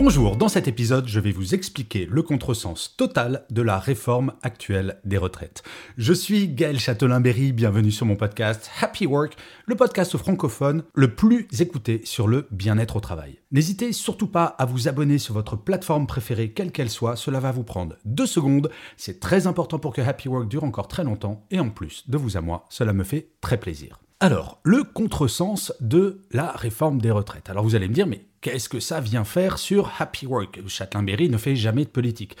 Bonjour, dans cet épisode, je vais vous expliquer le contresens total de la réforme actuelle des retraites. Je suis Gaël Châtelain-Berry, bienvenue sur mon podcast Happy Work, le podcast francophone le plus écouté sur le bien-être au travail. N'hésitez surtout pas à vous abonner sur votre plateforme préférée, quelle qu'elle soit, cela va vous prendre deux secondes, c'est très important pour que Happy Work dure encore très longtemps, et en plus, de vous à moi, cela me fait très plaisir. Alors, le contresens de la réforme des retraites. Alors vous allez me dire, mais qu'est-ce que ça vient faire sur Happy Work? Châtelain-Berry ne fait jamais de politique.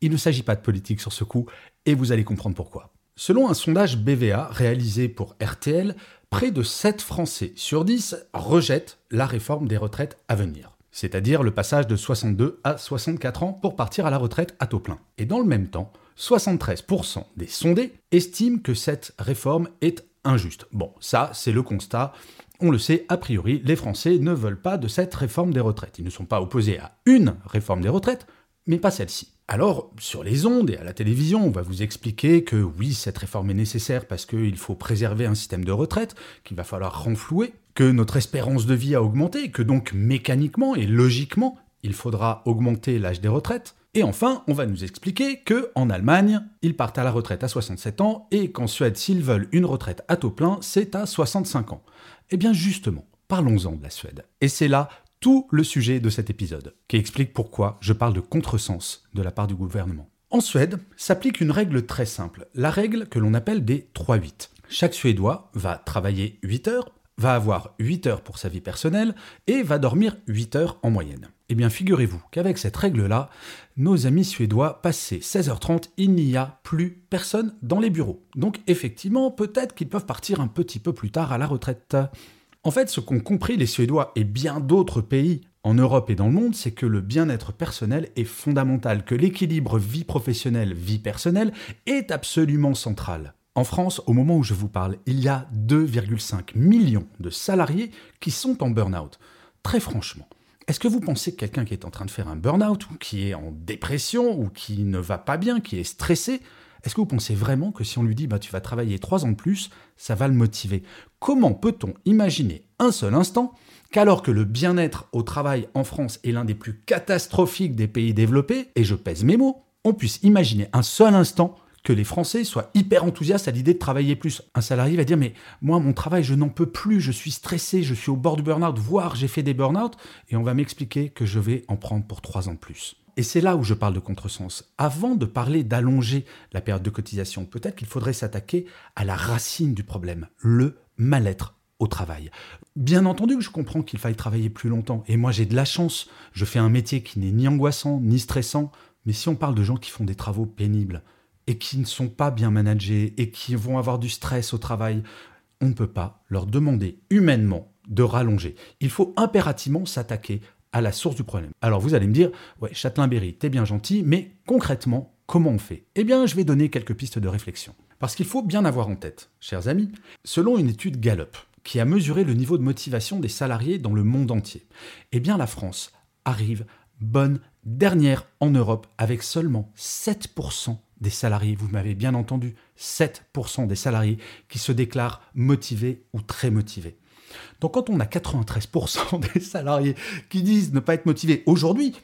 Il ne s'agit pas de politique sur ce coup, et vous allez comprendre pourquoi. Selon un sondage BVA réalisé pour RTL, près de 7 Français sur 10 rejettent la réforme des retraites à venir, c'est-à-dire le passage de 62 à 64 ans pour partir à la retraite à taux plein. Et dans le même temps, 73% des sondés estiment que cette réforme est injuste. Bon, ça, c'est le constat. On le sait, a priori, les Français ne veulent pas de cette réforme des retraites. Ils ne sont pas opposés à une réforme des retraites, mais pas celle-ci. Alors, sur les ondes et à la télévision, on va vous expliquer que oui, cette réforme est nécessaire parce qu'il faut préserver un système de retraite, qu'il va falloir renflouer, que notre espérance de vie a augmenté, que donc mécaniquement et logiquement, il faudra augmenter l'âge des retraites. Et enfin, on va nous expliquer que en Allemagne, ils partent à la retraite à 67 ans et qu'en Suède, s'ils veulent une retraite à taux plein, c'est à 65 ans. Eh bien justement, parlons-en de la Suède. Et c'est là tout le sujet de cet épisode, qui explique pourquoi je parle de contresens de la part du gouvernement. En Suède, s'applique une règle très simple, la règle que l'on appelle des 3-8. Chaque Suédois va travailler 8 heures, va avoir 8 heures pour sa vie personnelle et va dormir 8 heures en moyenne. Eh bien, figurez-vous qu'avec cette règle-là, nos amis suédois, passés 16h30, il n'y a plus personne dans les bureaux. Donc, effectivement, peut-être qu'ils peuvent partir un petit peu plus tard à la retraite. En fait, ce qu'ont compris les Suédois et bien d'autres pays en Europe et dans le monde, c'est que le bien-être personnel est fondamental, que l'équilibre vie professionnelle-vie personnelle est absolument central. En France, au moment où je vous parle, il y a 2,5 millions de salariés qui sont en burn-out. Très franchement, est-ce que vous pensez que quelqu'un qui est en train de faire un burn-out, ou qui est en dépression, ou qui ne va pas bien, qui est stressé, est-ce que vous pensez vraiment que si on lui dit bah, tu vas travailler trois ans de plus, ça va le motiver? Comment peut-on imaginer un seul instant qu'alors que le bien-être au travail en France est l'un des plus catastrophiques des pays développés, et je pèse mes mots, on puisse imaginer un seul instant que les Français soient hyper enthousiastes à l'idée de travailler plus. Un salarié va dire mais moi mon travail je n'en peux plus, je suis stressé, je suis au bord du burn-out, voire j'ai fait des burn-out, et on va m'expliquer que je vais en prendre pour trois ans de plus. Et c'est là où je parle de contresens. Avant de parler d'allonger la période de cotisation, peut-être qu'il faudrait s'attaquer à la racine du problème, le mal-être au travail. Bien entendu que je comprends qu'il faille travailler plus longtemps, et moi j'ai de la chance, je fais un métier qui n'est ni angoissant, ni stressant, mais si on parle de gens qui font des travaux pénibles, et qui ne sont pas bien managés et qui vont avoir du stress au travail, on ne peut pas leur demander humainement de rallonger. Il faut impérativement s'attaquer à la source du problème. Alors vous allez me dire, ouais, Châtelain-Berry, t'es bien gentil, mais concrètement, comment on fait? Eh bien, je vais donner quelques pistes de réflexion. Parce qu'il faut bien avoir en tête, chers amis, selon une étude Gallup, qui a mesuré le niveau de motivation des salariés dans le monde entier, eh bien la France arrive bonne dernière en Europe avec seulement 7% des salariés, vous m'avez bien entendu, 7% des salariés qui se déclarent motivés ou très motivés. Donc quand on a 93% des salariés qui disent ne pas être motivés aujourd'hui,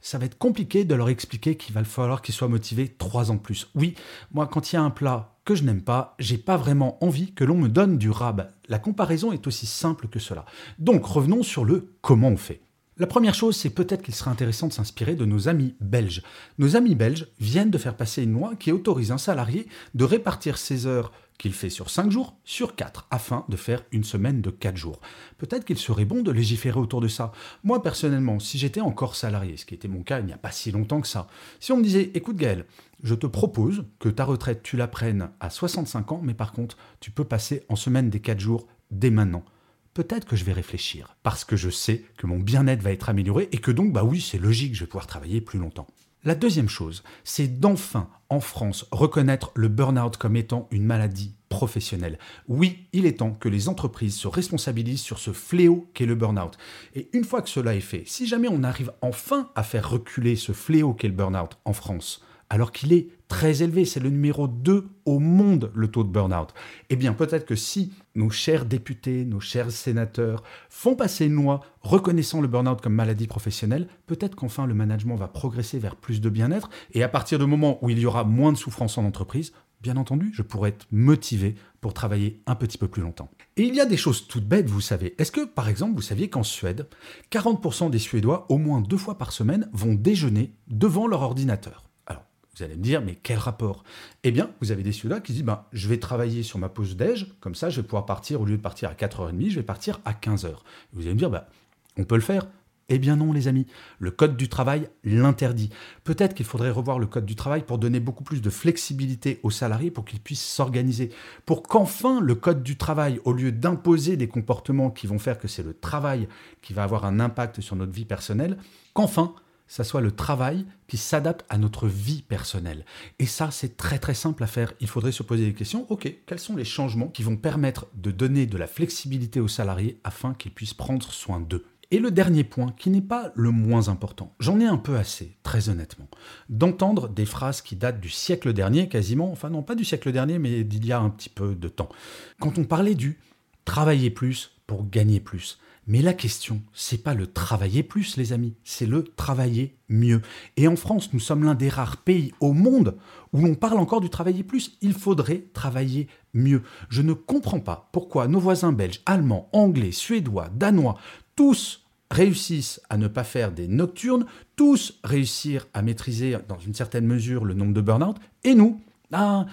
ça va être compliqué de leur expliquer qu'il va falloir qu'ils soient motivés trois ans plus. Oui, moi quand il y a un plat que je n'aime pas, j'ai pas vraiment envie que l'on me donne du rab. La comparaison est aussi simple que cela. Donc revenons sur le comment on fait. La première chose, c'est peut-être qu'il serait intéressant de s'inspirer de nos amis belges. Nos amis belges viennent de faire passer une loi qui autorise un salarié de répartir ses heures qu'il fait sur 5 jours sur 4 afin de faire une semaine de 4 jours. Peut-être qu'il serait bon de légiférer autour de ça. Moi personnellement, si j'étais encore salarié, ce qui était mon cas il n'y a pas si longtemps que ça, si on me disait écoute Gaël, je te propose que ta retraite tu la prennes à 65 ans, mais par contre tu peux passer en semaine des 4 jours dès maintenant peut-être que je vais réfléchir, parce que je sais que mon bien-être va être amélioré et que donc, bah oui, c'est logique, je vais pouvoir travailler plus longtemps. La deuxième chose, c'est d'enfin, en France, reconnaître le burn-out comme étant une maladie professionnelle. Oui, il est temps que les entreprises se responsabilisent sur ce fléau qu'est le burn-out. Et une fois que cela est fait, si jamais on arrive enfin à faire reculer ce fléau qu'est le burn-out en France, alors qu'il est très élevé, c'est le numéro 2 au monde, le taux de burn-out. Eh bien, peut-être que si nos chers députés, nos chers sénateurs font passer une loi reconnaissant le burn-out comme maladie professionnelle, peut-être qu'enfin le management va progresser vers plus de bien-être, et à partir du moment où il y aura moins de souffrance en entreprise, bien entendu, je pourrais être motivé pour travailler un petit peu plus longtemps. Et il y a des choses toutes bêtes, vous savez. Est-ce que, par exemple, vous saviez qu'en Suède, 40% des Suédois, au moins deux fois par semaine, vont déjeuner devant leur ordinateur? Vous allez me dire, mais quel rapport? Eh bien, vous avez des Suédois qui disent, ben, je vais travailler sur ma pause déj, comme ça je vais pouvoir partir, au lieu de partir à 4h30, je vais partir à 15h. Vous allez me dire, ben, on peut le faire? Eh bien non, les amis, le Code du travail l'interdit. Peut-être qu'il faudrait revoir le Code du travail pour donner beaucoup plus de flexibilité aux salariés pour qu'ils puissent s'organiser, pour qu'enfin le Code du travail, au lieu d'imposer des comportements qui vont faire que c'est le travail qui va avoir un impact sur notre vie personnelle, qu'enfin ça soit le travail qui s'adapte à notre vie personnelle. Et ça, c'est très très simple à faire. Il faudrait se poser des questions. Ok, quels sont les changements qui vont permettre de donner de la flexibilité aux salariés afin qu'ils puissent prendre soin d'eux? Et le dernier point, qui n'est pas le moins important, j'en ai un peu assez, très honnêtement, d'entendre des phrases qui datent du siècle dernier, quasiment, enfin non pas du siècle dernier, mais d'il y a un petit peu de temps. Quand on parlait du travailler plus gagner plus. Mais la question, c'est pas le travailler plus, les amis, c'est le travailler mieux. Et en France, nous sommes l'un des rares pays au monde où l'on parle encore du travailler plus. Il faudrait travailler mieux. Je ne comprends pas pourquoi nos voisins belges, allemands, anglais, suédois, danois, tous réussissent à ne pas faire des nocturnes, tous réussissent à maîtriser dans une certaine mesure le nombre de burn-out, et nous, ah,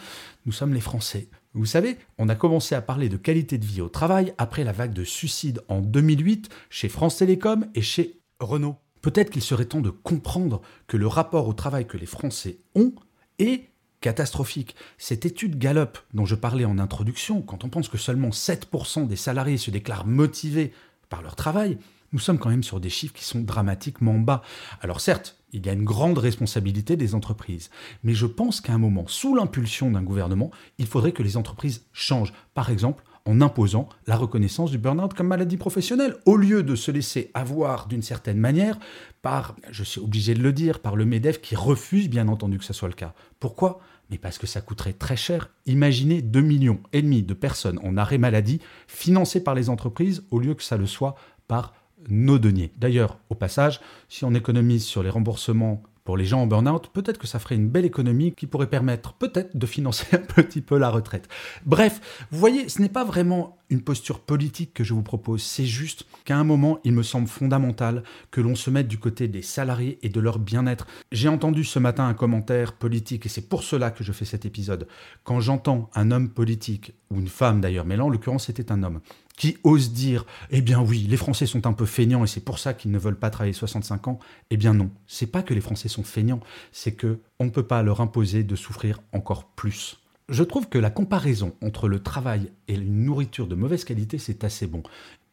nous sommes les Français. Vous savez, on a commencé à parler de qualité de vie au travail après la vague de suicides en 2008 chez France Télécom et chez Renault. Peut-être qu'il serait temps de comprendre que le rapport au travail que les Français ont est catastrophique. Cette étude Gallup dont je parlais en introduction, quand on pense que seulement 7% des salariés se déclarent motivés par leur travail, nous sommes quand même sur des chiffres qui sont dramatiquement bas. Alors certes, il y a une grande responsabilité des entreprises, mais je pense qu'à un moment, sous l'impulsion d'un gouvernement, il faudrait que les entreprises changent. Par exemple, en imposant la reconnaissance du burn-out comme maladie professionnelle, au lieu de se laisser avoir d'une certaine manière par, je suis obligé de le dire, par le MEDEF qui refuse bien entendu que ce soit le cas. Pourquoi? Mais parce que ça coûterait très cher. Imaginez 2 millions et demi de personnes en arrêt maladie financées par les entreprises au lieu que ça le soit par nos deniers. D'ailleurs, au passage, si on économise sur les remboursements pour les gens en burn-out, peut-être que ça ferait une belle économie qui pourrait permettre peut-être de financer un petit peu la retraite. Bref, vous voyez, ce n'est pas vraiment une posture politique que je vous propose, c'est juste qu'à un moment, il me semble fondamental que l'on se mette du côté des salariés et de leur bien-être. J'ai entendu ce matin un commentaire politique, et c'est pour cela que je fais cet épisode. Quand j'entends un homme politique, ou une femme d'ailleurs, mais là en l'occurrence c'était un homme, qui ose dire Eh bien oui, les Français sont un peu feignants et c'est pour ça qu'ils ne veulent pas travailler 65 ans. Eh bien non, c'est pas que les Français sont feignants, c'est que on ne peut pas leur imposer de souffrir encore plus. Je trouve que la comparaison entre le travail et une nourriture de mauvaise qualité, c'est assez bon.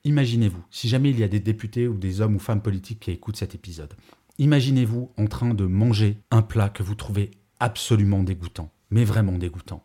Imaginez-vous, si jamais il y a des députés ou des hommes ou femmes politiques qui écoutent cet épisode, imaginez-vous en train de manger un plat que vous trouvez absolument dégoûtant, mais vraiment dégoûtant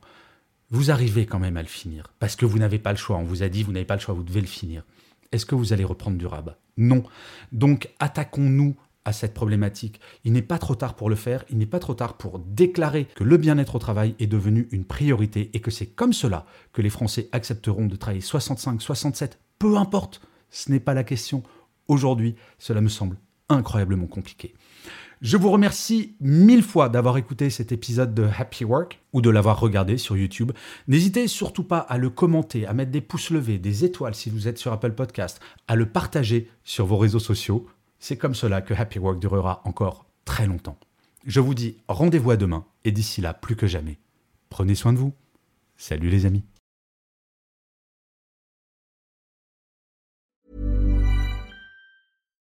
vous arrivez quand même à le finir, parce que vous n'avez pas le choix. On vous a dit, vous n'avez pas le choix, vous devez le finir. Est-ce que vous allez reprendre du rab? Non. Donc, attaquons-nous à cette problématique. Il n'est pas trop tard pour le faire, il n'est pas trop tard pour déclarer que le bien-être au travail est devenu une priorité et que c'est comme cela que les Français accepteront de travailler 65, 67, peu importe, ce n'est pas la question. Aujourd'hui, cela me semble incroyablement compliqué. Je vous remercie mille fois d'avoir écouté cet épisode de Happy Work ou de l'avoir regardé sur YouTube. N'hésitez surtout pas à le commenter, à mettre des pouces levés, des étoiles si vous êtes sur Apple Podcast, à le partager sur vos réseaux sociaux. C'est comme cela que Happy Work durera encore très longtemps. Je vous dis rendez-vous à demain et d'ici là, plus que jamais, prenez soin de vous. Salut les amis.